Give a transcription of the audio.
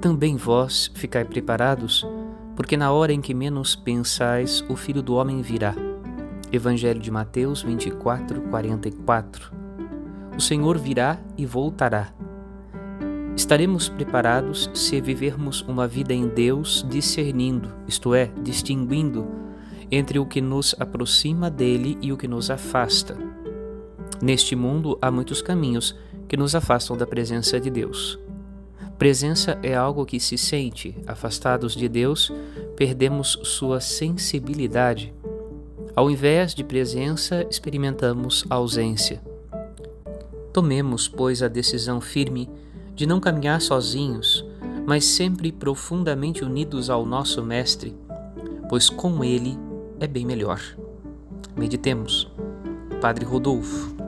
também vós ficai preparados, porque na hora em que menos pensais, o Filho do Homem virá. Evangelho de Mateus 24, 44. O Senhor virá e voltará. Estaremos preparados se vivermos uma vida em Deus discernindo, isto é, distinguindo entre o que nos aproxima dele e o que nos afasta. Neste mundo há muitos caminhos que nos afastam da presença de Deus. Presença é algo que se sente. Afastados de Deus, perdemos sua sensibilidade. Ao invés de presença, experimentamos ausência. Tomemos, pois, a decisão firme de não caminhar sozinhos, mas sempre profundamente unidos ao nosso Mestre, pois com Ele é bem melhor. Meditemos. Padre Rodolfo.